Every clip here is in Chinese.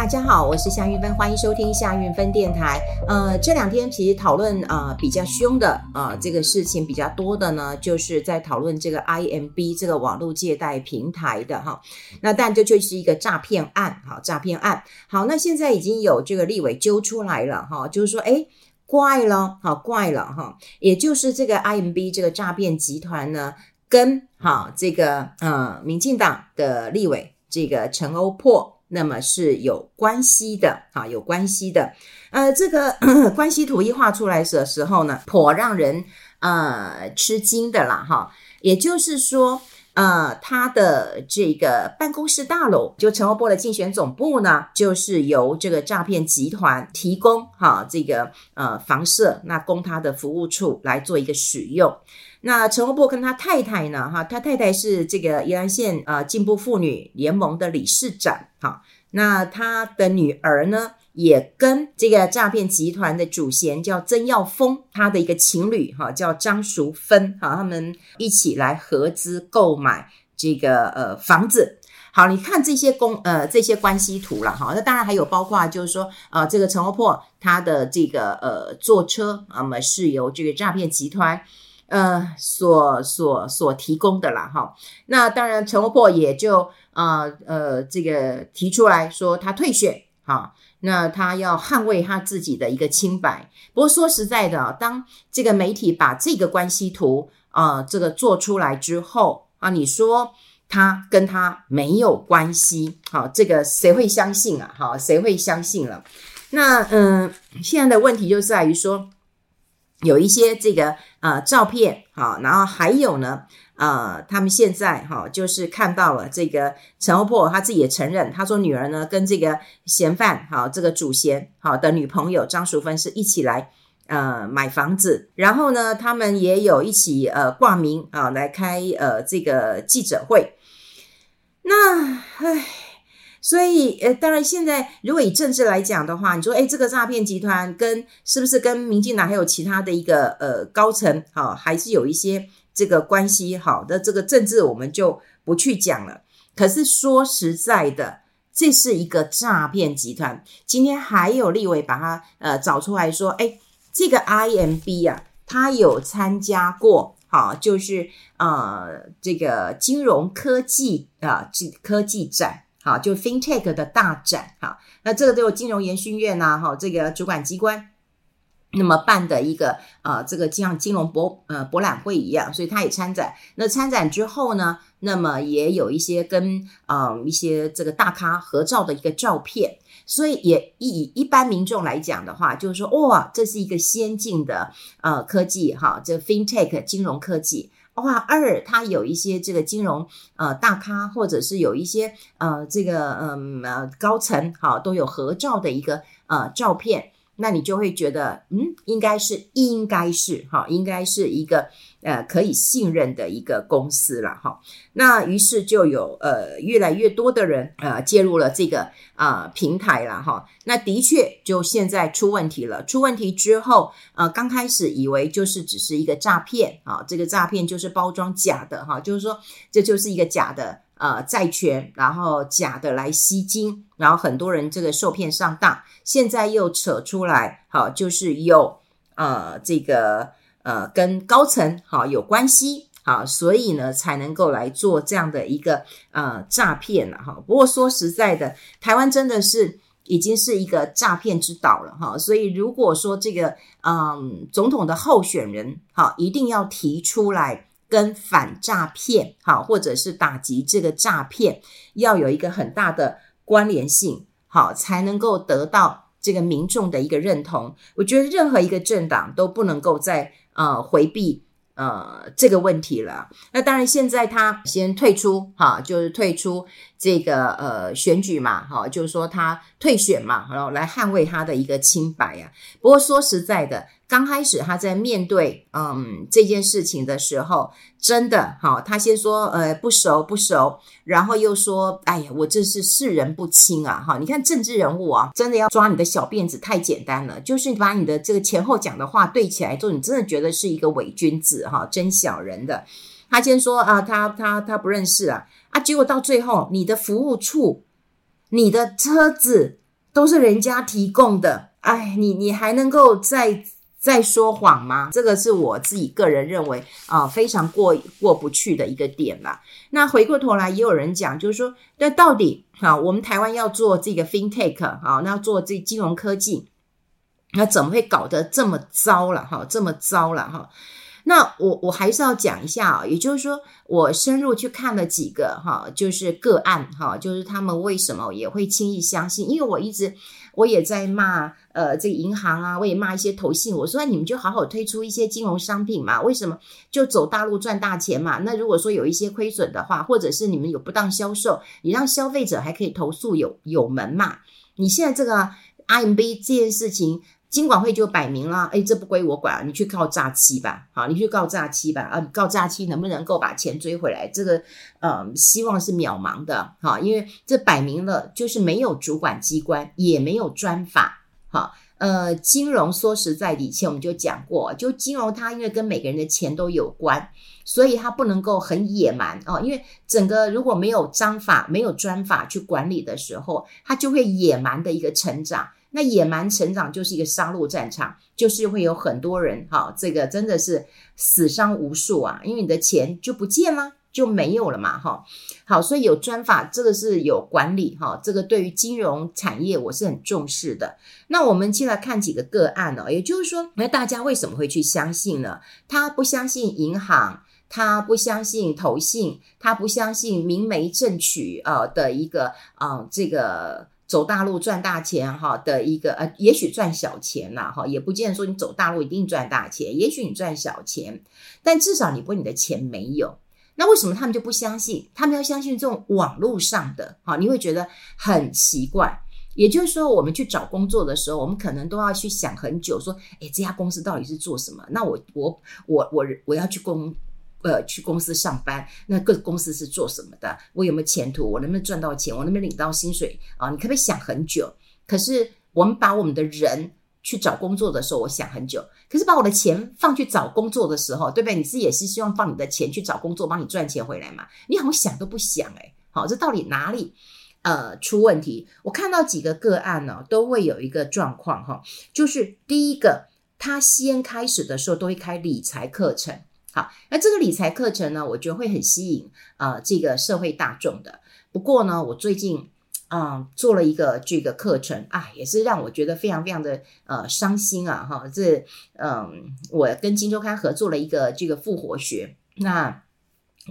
大家好，我是夏运芬，欢迎收听夏运芬电台。呃，这两天其实讨论啊、比较凶的啊、呃、这个事情比较多的呢，就是在讨论这个 IMB 这个网络借贷平台的哈。那但这就是一个诈骗案，哈，诈骗案。好，那现在已经有这个立委揪出来了哈，就是说，诶怪了，好怪了哈，也就是这个 IMB 这个诈骗集团呢，跟哈这个呃民进党的立委这个陈欧珀。那么是有关系的，啊，有关系的，呃，这个 关系图一画出来的时候呢，颇让人呃吃惊的啦，哈，也就是说，呃，他的这个办公室大楼，就陈欧波的竞选总部呢，就是由这个诈骗集团提供，哈，这个呃房舍，那供他的服务处来做一个使用。那陈欧珀跟他太太呢？哈，他太太是这个宜兰县呃进步妇女联盟的理事长。哈，那他的女儿呢，也跟这个诈骗集团的主嫌叫曾耀峰，他的一个情侣哈，叫张淑芬。哈，他们一起来合资购买这个呃房子。好，你看这些公呃这些关系图了哈。那当然还有包括就是说呃这个陈欧珀他的这个呃坐车，那么是由这个诈骗集团。呃，所所所提供的啦，哈，那当然，陈欧珀也就啊呃，呃这个提出来说他退选，哈，那他要捍卫他自己的一个清白。不过说实在的，当这个媒体把这个关系图啊、这个做出来之后啊，你说他跟他没有关系，好，这个谁会相信啊？好，谁会相信了？那嗯、现在的问题就在于说。有一些这个呃照片，好，然后还有呢，呃，他们现在哈就是看到了这个陈欧珀他自己也承认，他说女儿呢跟这个嫌犯，好，这个主嫌好的女朋友张淑芬是一起来呃买房子，然后呢，他们也有一起呃挂名啊来开呃这个记者会，那唉。所以，呃，当然，现在如果以政治来讲的话，你说，诶，这个诈骗集团跟是不是跟民进党还有其他的一个呃高层，好，还是有一些这个关系好的这个政治，我们就不去讲了。可是说实在的，这是一个诈骗集团。今天还有立委把它呃找出来说，诶，这个 IMB 啊，他有参加过，好，就是呃这个金融科技啊，这、呃、科技展。好，就 FinTech 的大展，哈，那这个都有金融研训院呐，哈，这个主管机关那么办的一个呃，这个像金融博呃博览会一样，所以他也参展。那参展之后呢，那么也有一些跟呃一些这个大咖合照的一个照片，所以也以一般民众来讲的话，就是说哇，这是一个先进的呃科技哈，这 FinTech 金融科技。哇，二他有一些这个金融呃大咖，或者是有一些呃这个嗯呃高层哈，都有合照的一个呃照片，那你就会觉得嗯，应该是应该是哈，应该是一个呃可以信任的一个公司了哈。那于是就有呃越来越多的人呃介入了这个啊、平台了哈。那的确就现在出问题了，出问题之后呃刚开始以为就是只是一个诈骗啊，这个诈骗就是包装假的哈，就是说这就是一个假的呃债权，然后假的来吸金，然后很多人这个受骗上当，现在又扯出来好，就是有呃这个呃跟高层好有关系。啊，所以呢，才能够来做这样的一个呃诈骗了哈。不过说实在的，台湾真的是已经是一个诈骗之岛了哈。所以如果说这个嗯总统的候选人好，一定要提出来跟反诈骗好，或者是打击这个诈骗，要有一个很大的关联性好，才能够得到这个民众的一个认同。我觉得任何一个政党都不能够在呃回避。呃，这个问题了。那当然，现在他先退出，哈，就是退出这个呃选举嘛，哈，就是说他退选嘛，然后来捍卫他的一个清白呀。不过说实在的。刚开始他在面对嗯这件事情的时候，真的哈，他先说呃不熟不熟，然后又说哎呀我这是世人不清啊哈，你看政治人物啊，真的要抓你的小辫子太简单了，就是把你的这个前后讲的话对起来之后，你真的觉得是一个伪君子哈，真小人的。他先说啊，他他他不认识啊啊，结果到最后你的服务处，你的车子。都是人家提供的，哎，你你还能够再再说谎吗？这个是我自己个人认为啊，非常过过不去的一个点啦。那回过头来，也有人讲，就是说，那到底啊，我们台湾要做这个 FinTech 啊，那做这金融科技，那怎么会搞得这么糟了？哈，这么糟了哈。那我我还是要讲一下啊，也就是说，我深入去看了几个哈，就是个案哈，就是他们为什么也会轻易相信？因为我一直我也在骂呃这个银行啊，我也骂一些投信，我说你们就好好推出一些金融商品嘛，为什么就走大陆赚大钱嘛？那如果说有一些亏损的话，或者是你们有不当销售，你让消费者还可以投诉有有门嘛？你现在这个 RMB 这件事情。金管会就摆明了，哎，这不归我管，你去告诈欺吧，好，你去告诈欺吧，啊，告诈欺能不能够把钱追回来？这个，呃，希望是渺茫的，哈，因为这摆明了就是没有主管机关，也没有专法，哈，呃，金融说实在，以前我们就讲过，就金融它因为跟每个人的钱都有关，所以它不能够很野蛮哦，因为整个如果没有章法、没有专法去管理的时候，它就会野蛮的一个成长。那野蛮成长就是一个杀戮战场，就是会有很多人哈，这个真的是死伤无数啊，因为你的钱就不见了，就没有了嘛哈。好，所以有专法，这个是有管理哈，这个对于金融产业我是很重视的。那我们先来看几个个案哦，也就是说，那大家为什么会去相信呢？他不相信银行，他不相信投信，他不相信明媒正娶呃的一个啊这个。走大陆赚大钱哈的一个呃，也许赚小钱呐哈，也不见得说你走大陆一定赚大钱，也许你赚小钱，但至少你不会你的钱没有。那为什么他们就不相信？他们要相信这种网络上的哈，你会觉得很奇怪。也就是说，我们去找工作的时候，我们可能都要去想很久，说，诶，这家公司到底是做什么？那我我我我我要去工。呃，去公司上班，那各公司是做什么的？我有没有前途？我能不能赚到钱？我能不能领到薪水啊？你可不可以想很久？可是我们把我们的人去找工作的时候，我想很久。可是把我的钱放去找工作的时候，对不对？你自己也是希望放你的钱去找工作，帮你赚钱回来嘛？你好像想都不想诶，好，这到底哪里呃出问题？我看到几个个案呢，都会有一个状况哈，就是第一个，他先开始的时候都会开理财课程。好，那这个理财课程呢，我觉得会很吸引啊、这个社会大众的。不过呢，我最近啊、做了一个这个课程啊，也是让我觉得非常非常的呃伤心啊哈。这嗯、我跟金周刊合作了一个这个复活学，那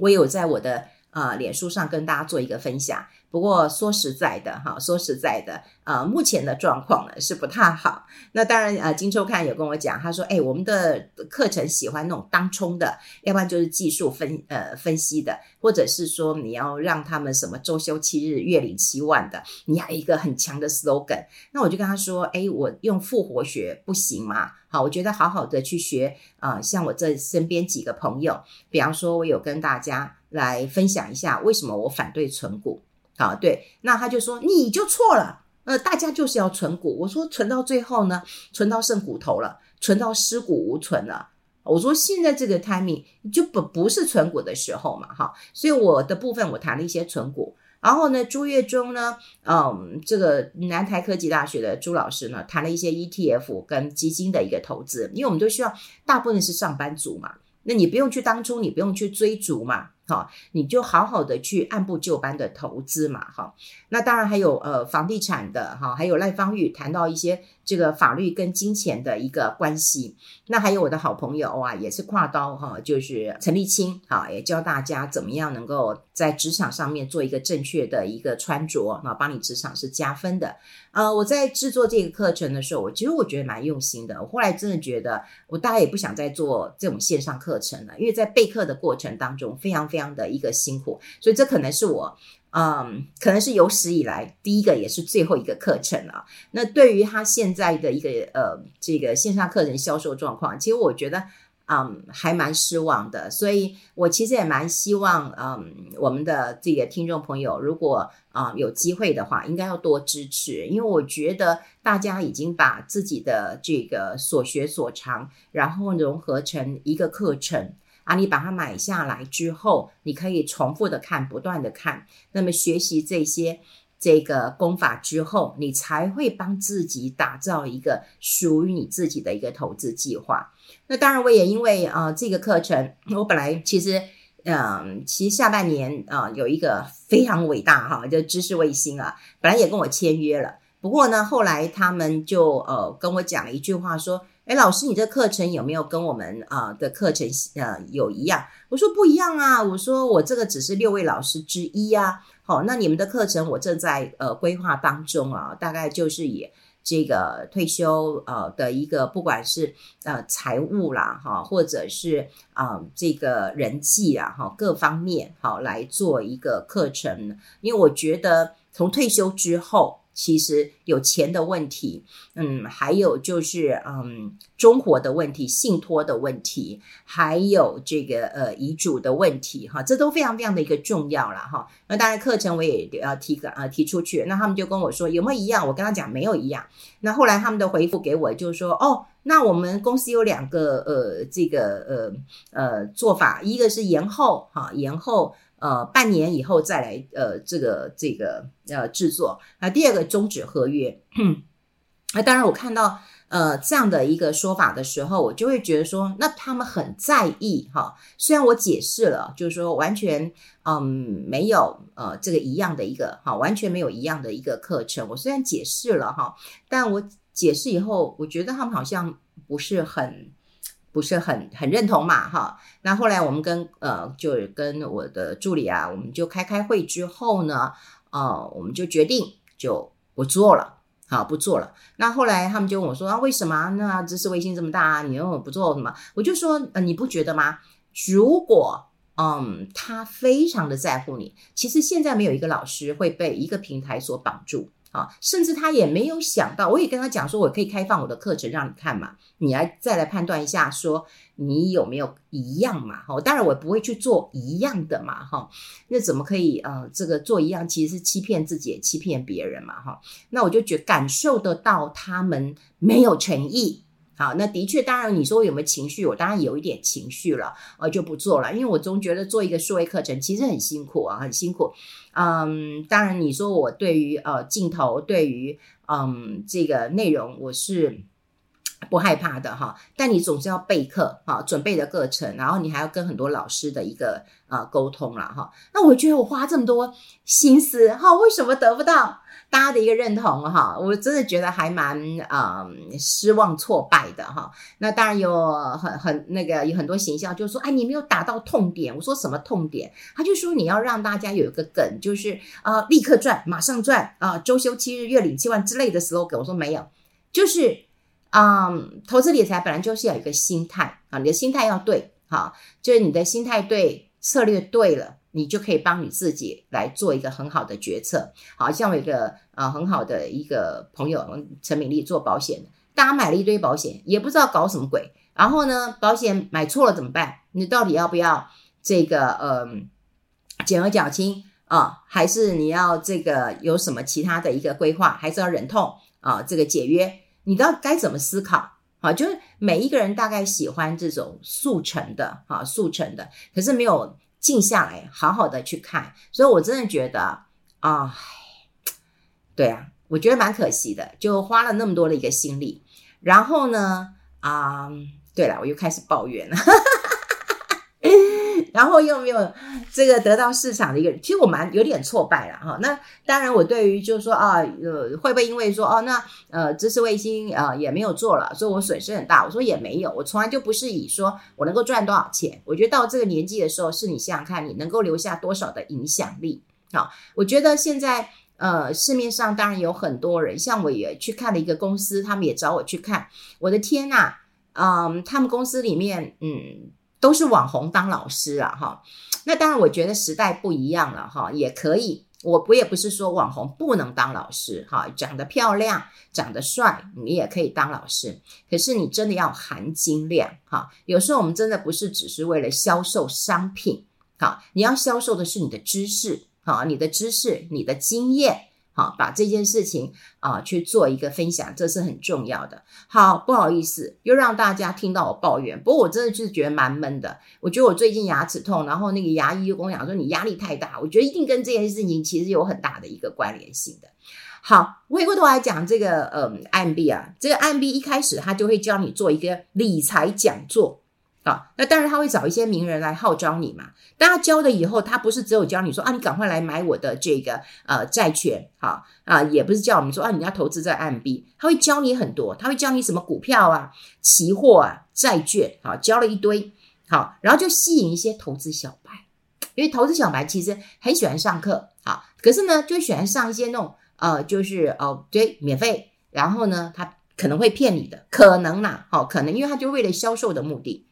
我有在我的啊、脸书上跟大家做一个分享。不过说实在的哈，说实在的，呃，目前的状况呢是不太好。那当然，呃，金周刊有跟我讲，他说，哎，我们的课程喜欢那种当冲的，要不然就是技术分呃分析的，或者是说你要让他们什么周休七日、月领七万的，你要一个很强的 slogan。那我就跟他说，哎，我用复活学不行吗？好，我觉得好好的去学啊，呃，像我这身边几个朋友，比方说，我有跟大家来分享一下为什么我反对存股。啊，对，那他就说你就错了，呃，大家就是要存股。我说存到最后呢，存到剩骨头了，存到尸骨无存了。我说现在这个 timing 就不不是存股的时候嘛，哈。所以我的部分我谈了一些存股，然后呢，朱月中呢，嗯，这个南台科技大学的朱老师呢，谈了一些 ETF 跟基金的一个投资，因为我们都需要大部分是上班族嘛，那你不用去当初，你不用去追逐嘛。好，你就好好的去按部就班的投资嘛，哈。那当然还有呃房地产的哈，还有赖芳玉谈到一些这个法律跟金钱的一个关系。那还有我的好朋友啊，也是跨刀哈，就是陈立青哈，也教大家怎么样能够在职场上面做一个正确的一个穿着啊，帮你职场是加分的。呃，我在制作这个课程的时候，我其实我觉得蛮用心的。我后来真的觉得，我大概也不想再做这种线上课程了，因为在备课的过程当中，非常非常的一个辛苦。所以这可能是我，嗯，可能是有史以来第一个也是最后一个课程了。那对于他现在的一个呃这个线上课程销售状况，其实我觉得。嗯，还蛮失望的，所以我其实也蛮希望，嗯，我们的这个听众朋友，如果啊、有机会的话，应该要多支持，因为我觉得大家已经把自己的这个所学所长，然后融合成一个课程啊，你把它买下来之后，你可以重复的看，不断的看，那么学习这些。这个功法之后，你才会帮自己打造一个属于你自己的一个投资计划。那当然，我也因为啊、这个课程，我本来其实嗯、其实下半年啊、有一个非常伟大哈，就知识卫星啊，本来也跟我签约了。不过呢，后来他们就呃跟我讲了一句话说。哎，老师，你这课程有没有跟我们啊的课程呃有一样？我说不一样啊，我说我这个只是六位老师之一啊。好，那你们的课程我正在呃规划当中啊，大概就是以这个退休呃的一个，不管是呃财务啦哈，或者是啊、这个人际啊哈各方面好来做一个课程，因为我觉得从退休之后。其实有钱的问题，嗯，还有就是嗯，终活的问题、信托的问题，还有这个呃遗嘱的问题，哈，这都非常非常的一个重要了哈。那当然课程我也要提个呃提出去，那他们就跟我说有没有一样？我跟他讲没有一样。那后来他们的回复给我就是说，哦，那我们公司有两个呃这个呃呃做法，一个是延后哈，延后。呃，半年以后再来，呃，这个这个呃制作那。第二个终止合约，那当然我看到呃这样的一个说法的时候，我就会觉得说，那他们很在意哈。虽然我解释了，就是说完全嗯没有呃这个一样的一个哈，完全没有一样的一个课程。我虽然解释了哈，但我解释以后，我觉得他们好像不是很。不是很很认同嘛，哈。那后来我们跟呃，就跟我的助理啊，我们就开开会之后呢，呃，我们就决定就不做了，好，不做了。那后来他们就问我说啊，为什么？那知识卫星这么大，你又不做什么？我就说，呃，你不觉得吗？如果嗯，他非常的在乎你，其实现在没有一个老师会被一个平台所绑住。啊，甚至他也没有想到，我也跟他讲说，我可以开放我的课程让你看嘛，你来再来判断一下，说你有没有一样嘛？哈，当然我不会去做一样的嘛，哈，那怎么可以呃，这个做一样其实是欺骗自己，也欺骗别人嘛，哈，那我就觉感受得到他们没有诚意。好，那的确，当然你说我有没有情绪？我当然有一点情绪了，呃，就不做了，因为我总觉得做一个数位课程其实很辛苦啊，很辛苦。嗯，当然你说我对于呃镜头，对于嗯这个内容，我是不害怕的哈。但你总是要备课哈，准备的课程，然后你还要跟很多老师的一个呃沟通了哈。那我觉得我花这么多心思哈，为什么得不到？大家的一个认同哈，我真的觉得还蛮啊、嗯、失望挫败的哈。那当然有很很那个有很多形象，就说哎，你没有打到痛点。我说什么痛点？他就说你要让大家有一个梗，就是啊立刻赚，马上赚啊周休七日，月领七万之类的 slogan。我说没有，就是啊、投资理财本来就是要有一个心态啊，你的心态要对哈，就是你的心态对，策略对了。你就可以帮你自己来做一个很好的决策。好像我有一个啊、呃、很好的一个朋友陈敏丽做保险，大家买了一堆保险，也不知道搞什么鬼。然后呢，保险买错了怎么办？你到底要不要这个呃减额缴清啊？还是你要这个有什么其他的一个规划？还是要忍痛啊这个解约？你知道该怎么思考？好，就是每一个人大概喜欢这种速成的哈速成的，可是没有。静下来，好好的去看，所以我真的觉得啊、对啊，我觉得蛮可惜的，就花了那么多的一个心力，然后呢，啊、对了，我又开始抱怨了。然后又没有这个得到市场的一个，其实我蛮有点挫败了哈。那当然，我对于就是说啊，呃，会不会因为说哦，那呃，知识卫星、呃、也没有做了，所以我损失很大？我说也没有，我从来就不是以说我能够赚多少钱。我觉得到这个年纪的时候，是你想想看，你能够留下多少的影响力。好，我觉得现在呃，市面上当然有很多人，像我也去看了一个公司，他们也找我去看。我的天呐，嗯，他们公司里面，嗯。都是网红当老师啊，哈，那当然我觉得时代不一样了，哈，也可以，我我也不是说网红不能当老师，哈，长得漂亮、长得帅，你也可以当老师，可是你真的要含金量，哈，有时候我们真的不是只是为了销售商品，哈，你要销售的是你的知识，哈，你的知识、你的经验，好，把这件事情啊、去做一个分享，这是很重要的。好，不好意思，又让大家听到我抱怨。不过我真的就是觉得蛮闷的。我觉得我最近牙齿痛，然后那个牙医就跟我讲说，你压力太大。我觉得一定跟这件事情其实有很大的一个关联性的。好，回过头来讲这个嗯，IMB 啊，这个 IMB 一开始他就会教你做一个理财讲座。啊，那当然他会找一些名人来号召你嘛。当他教了以后，他不是只有教你说啊，你赶快来买我的这个呃债券，好啊，也不是叫我们说啊，你要投资在 IMB，他会教你很多，他会教你什么股票啊、期货啊、债券，好，教了一堆，好，然后就吸引一些投资小白，因为投资小白其实很喜欢上课，好，可是呢，就喜欢上一些那种呃，就是哦，对，免费，然后呢，他可能会骗你的，可能啦，好，可能因为他就为了销售的目的。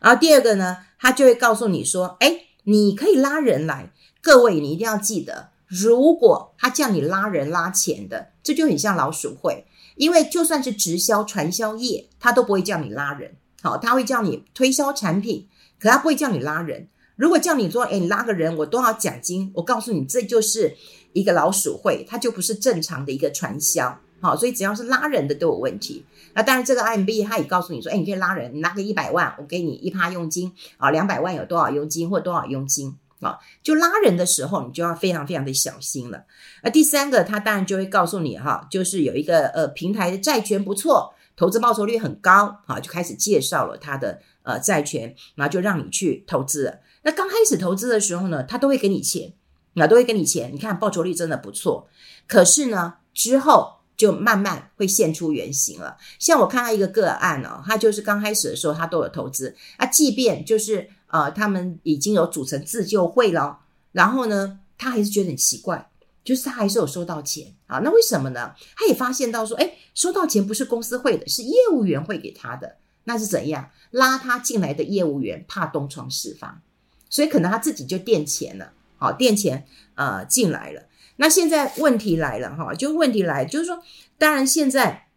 然后第二个呢，他就会告诉你说：“哎，你可以拉人来。各位，你一定要记得，如果他叫你拉人拉钱的，这就很像老鼠会。因为就算是直销传销业，他都不会叫你拉人。好，他会叫你推销产品，可他不会叫你拉人。如果叫你说，哎，你拉个人，我多少奖金？我告诉你，这就是一个老鼠会，它就不是正常的一个传销。好，所以只要是拉人的都有问题。”那当然，这个 IMB 他也告诉你说，哎，你可以拉人，你拿个一百万，我给你一趴佣金啊，两百万有多少佣金或多少佣金啊？就拉人的时候，你就要非常非常的小心了。那第三个，他当然就会告诉你哈，就是有一个呃平台的债权不错，投资报酬率很高啊，就开始介绍了他的呃债权，然后就让你去投资了。那刚开始投资的时候呢，他都会给你钱，那都会给你钱，你看报酬率真的不错。可是呢，之后。就慢慢会现出原形了。像我看到一个个案哦，他就是刚开始的时候他都有投资啊，即便就是呃他们已经有组成自救会了，然后呢，他还是觉得很奇怪，就是他还是有收到钱啊。那为什么呢？他也发现到说，诶，收到钱不是公司汇的，是业务员汇给他的，那是怎样？拉他进来的业务员怕东窗事发，所以可能他自己就垫钱了，好垫钱呃进来了。那现在问题来了哈，就问题来，就是说，当然现在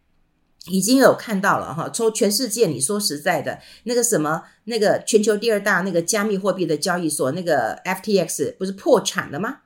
已经有看到了哈，从全世界，你说实在的，那个什么，那个全球第二大那个加密货币的交易所，那个 FTX 不是破产了吗？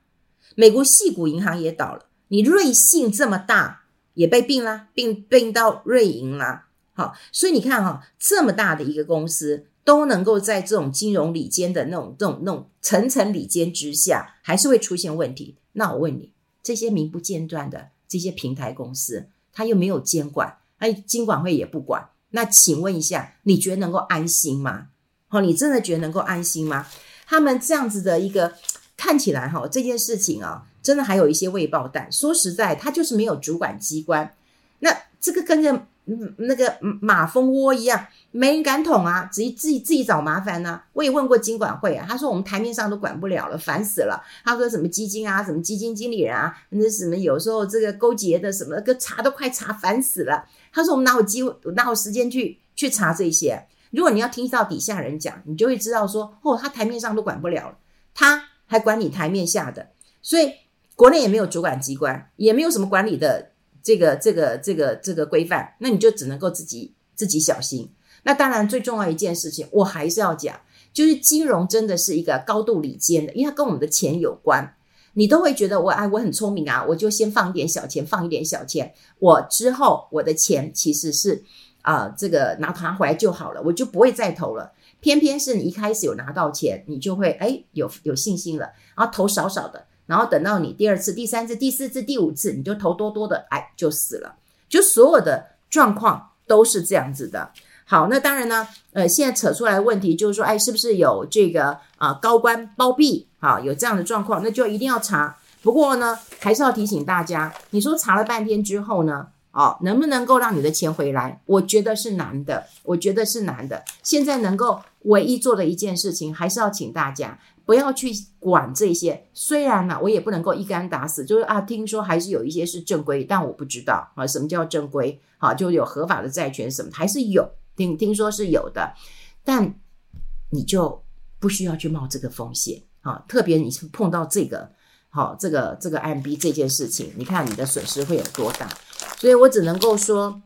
美国矽谷银行也倒了，你瑞信这么大也被并啦，并并到瑞银啦，好，所以你看哈，这么大的一个公司都能够在这种金融里间的那种、这种、那种层层里间之下，还是会出现问题。那我问你，这些名不见传的这些平台公司，他又没有监管，哎，金管会也不管。那请问一下，你觉得能够安心吗？好，你真的觉得能够安心吗？他们这样子的一个看起来哈，这件事情啊，真的还有一些未爆弹。说实在，他就是没有主管机关。那这个跟着。嗯，那个马蜂窝一样，没人敢捅啊，自己自己自己找麻烦呢、我也问过金管会啊，他说我们台面上都管不了了，烦死了。他说什么基金啊，什么基金经理人啊，那什么有时候这个勾结的什么，个查都快查烦死了。他说我们哪有机会，哪有时间去去查这些？如果你要听到底下人讲，你就会知道说，哦，他台面上都管不了了，他还管你台面下的，所以国内也没有主管机关，也没有什么管理的。这个这个这个这个规范，那你就只能够自己自己小心。那当然，最重要一件事情，我还是要讲，就是金融真的是一个高度里间的，因为它跟我们的钱有关。你都会觉得我哎，我很聪明啊，我就先放一点小钱，放一点小钱，我之后我的钱其实是啊、这个拿拿回来就好了，我就不会再投了。偏偏是你一开始有拿到钱，你就会哎有有信心了，然后投少少的。然后等到你第二次、第三次、第四次、第五次，你就投多多的，哎，就死了。就所有的状况都是这样子的。好，那当然呢，呃，现在扯出来的问题就是说，哎，是不是有这个啊、高官包庇啊？有这样的状况，那就一定要查。不过呢，还是要提醒大家，你说查了半天之后呢，哦，能不能够让你的钱回来？我觉得是难的，我觉得是难的。现在能够唯一做的一件事情，还是要请大家。不要去管这些，虽然呢、啊，我也不能够一竿打死，就是啊，听说还是有一些是正规，但我不知道啊，什么叫正规？啊，就有合法的债权什么，还是有，听听说是有的，但你就不需要去冒这个风险啊，特别你是碰到这个，好、这个这个 M B 这件事情，你看你的损失会有多大？所以我只能够说，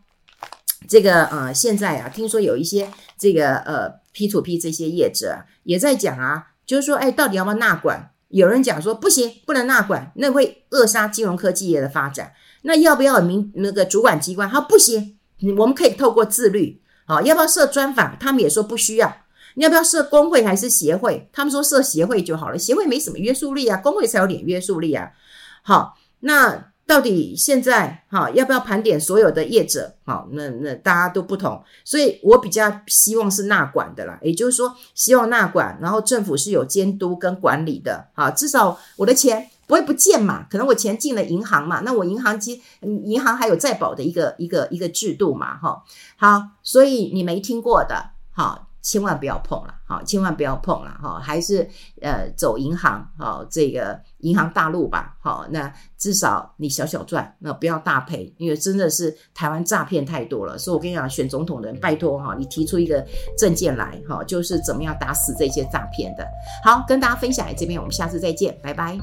这个呃，现在啊，听说有一些这个呃 P to P 这些业者也在讲啊。就是说，哎，到底要不要纳管？有人讲说不行，不能纳管，那会扼杀金融科技业的发展。那要不要民那个主管机关？他不行，我们可以透过自律。好，要不要设专法？他们也说不需要。要不要设工会还是协会？他们说设协会就好了，协会没什么约束力啊，工会才有点约束力啊。好，那。到底现在哈要不要盘点所有的业者？好，那那大家都不同，所以我比较希望是纳管的啦，也就是说希望纳管，然后政府是有监督跟管理的，好，至少我的钱不会不见嘛，可能我钱进了银行嘛，那我银行机银行还有再保的一个一个一个制度嘛，哈，好，所以你没听过的，好。千万不要碰了，好，千万不要碰了，哈，还是呃走银行，好，这个银行大陆吧，好，那至少你小小赚，那不要大赔，因为真的是台湾诈骗太多了，所以我跟你讲，选总统的人拜托哈，你提出一个政见来，哈，就是怎么样打死这些诈骗的。好，跟大家分享在这边，我们下次再见，拜拜。